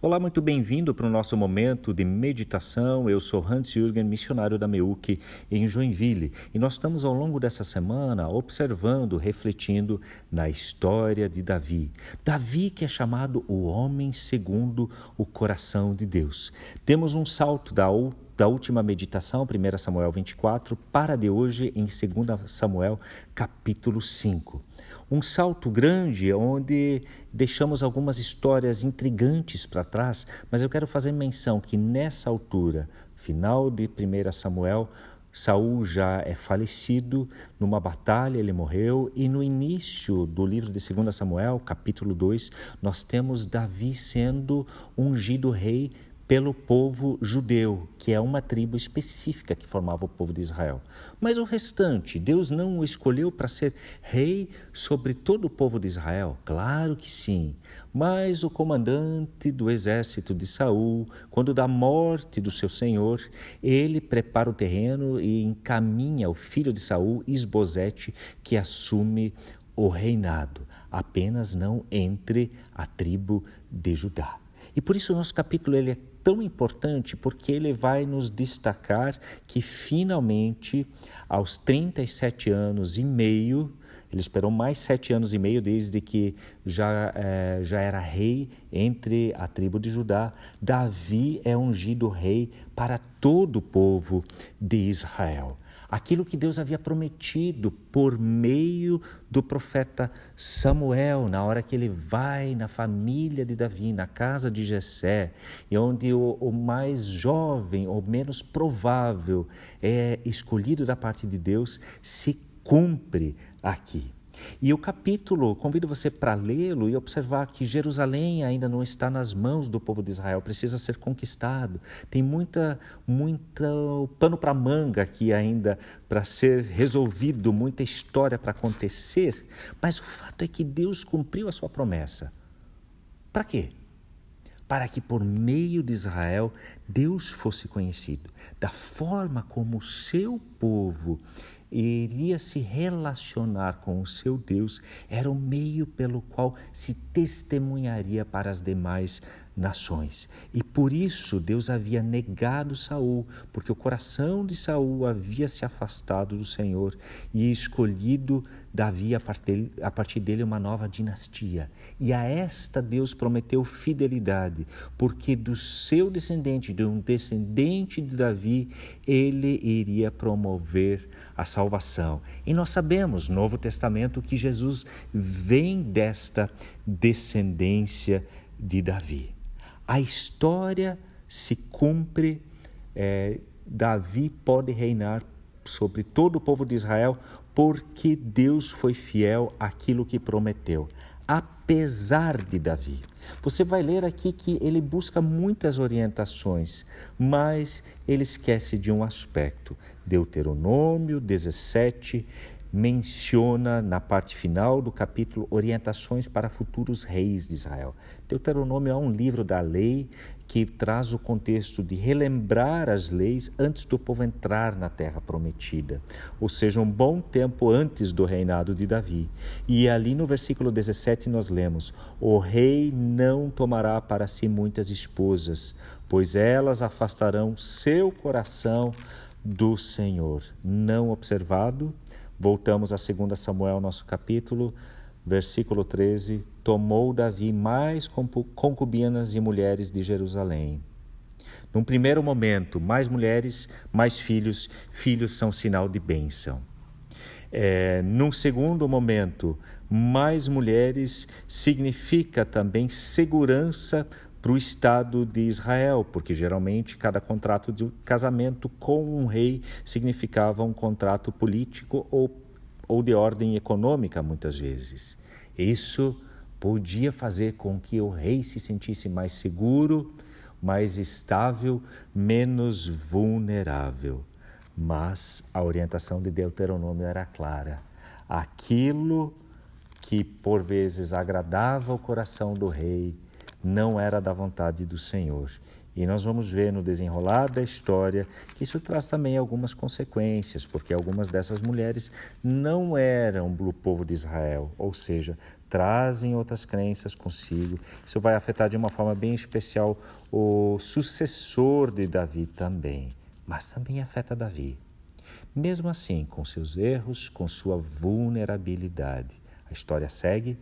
Olá, muito bem-vindo para o nosso momento de meditação. Eu sou Hans Jürgen, missionário da MEUC em Joinville, e nós estamos ao longo dessa semana observando, refletindo na história de Davi. Davi que é chamado o homem segundo o coração de Deus. Temos um salto da da última meditação, 1 Samuel 24, para de hoje em 2 Samuel capítulo 5 um salto grande onde deixamos algumas histórias intrigantes para trás, mas eu quero fazer menção que nessa altura, final de 1 Samuel, Saul já é falecido numa batalha, ele morreu, e no início do livro de 2 Samuel, capítulo 2, nós temos Davi sendo ungido rei pelo povo judeu, que é uma tribo específica que formava o povo de Israel. Mas o restante, Deus não o escolheu para ser rei sobre todo o povo de Israel? Claro que sim. Mas o comandante do exército de Saul, quando da morte do seu senhor, ele prepara o terreno e encaminha o filho de Saul, Isbosete, que assume o reinado, apenas não entre a tribo de Judá. E por isso o nosso capítulo ele é tão importante porque ele vai nos destacar que finalmente, aos 37 anos e meio, ele esperou mais sete anos e meio desde que já, é, já era rei entre a tribo de Judá. Davi é ungido rei para todo o povo de Israel aquilo que Deus havia prometido por meio do profeta Samuel, na hora que ele vai na família de Davi, na casa de Jessé, e onde o, o mais jovem ou menos provável é escolhido da parte de Deus, se cumpre aqui. E o capítulo, convido você para lê-lo e observar que Jerusalém ainda não está nas mãos do povo de Israel, precisa ser conquistado. Tem muita, muita pano para manga aqui ainda para ser resolvido, muita história para acontecer, mas o fato é que Deus cumpriu a sua promessa. Para quê? para que por meio de Israel Deus fosse conhecido, da forma como o seu povo iria se relacionar com o seu Deus, era o meio pelo qual se testemunharia para as demais nações. E por isso Deus havia negado Saul, porque o coração de Saul havia se afastado do Senhor e escolhido Davi a partir, a partir dele uma nova dinastia. E a esta Deus prometeu fidelidade, porque do seu descendente, de um descendente de Davi, ele iria promover a salvação. E nós sabemos, Novo Testamento, que Jesus vem desta descendência de Davi. A história se cumpre, é, Davi pode reinar sobre todo o povo de Israel porque Deus foi fiel àquilo que prometeu apesar de Davi. Você vai ler aqui que ele busca muitas orientações, mas ele esquece de um aspecto. Deuteronômio 17 menciona na parte final do capítulo orientações para futuros reis de Israel. Deuteronômio é um livro da lei que traz o contexto de relembrar as leis antes do povo entrar na terra prometida, ou seja, um bom tempo antes do reinado de Davi. E ali no versículo 17 nós lemos: O rei não tomará para si muitas esposas, pois elas afastarão seu coração do Senhor. Não observado, voltamos a 2 Samuel, nosso capítulo, versículo 13: Tomou Davi mais concubinas e mulheres de Jerusalém. Num primeiro momento, mais mulheres, mais filhos, filhos são sinal de bênção. É, num segundo momento, mais mulheres significa também segurança para o Estado de Israel, porque geralmente cada contrato de casamento com um rei significava um contrato político ou, ou de ordem econômica, muitas vezes. Isso podia fazer com que o rei se sentisse mais seguro, mais estável, menos vulnerável. Mas a orientação de Deuteronômio era clara. Aquilo que por vezes agradava o coração do rei, não era da vontade do Senhor. E nós vamos ver no desenrolar da história que isso traz também algumas consequências, porque algumas dessas mulheres não eram do povo de Israel, ou seja, trazem outras crenças consigo. Isso vai afetar de uma forma bem especial o sucessor de Davi também, mas também afeta Davi. Mesmo assim, com seus erros, com sua vulnerabilidade, a história segue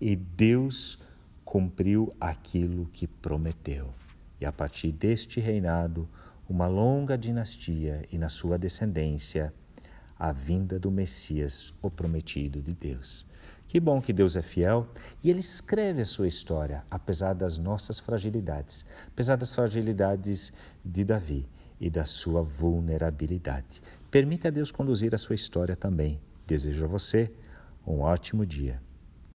e Deus cumpriu aquilo que prometeu. E a partir deste reinado, uma longa dinastia e na sua descendência, a vinda do Messias, o prometido de Deus. Que bom que Deus é fiel e Ele escreve a sua história, apesar das nossas fragilidades, apesar das fragilidades de Davi e da sua vulnerabilidade. Permita a Deus conduzir a sua história também. Desejo a você um ótimo dia.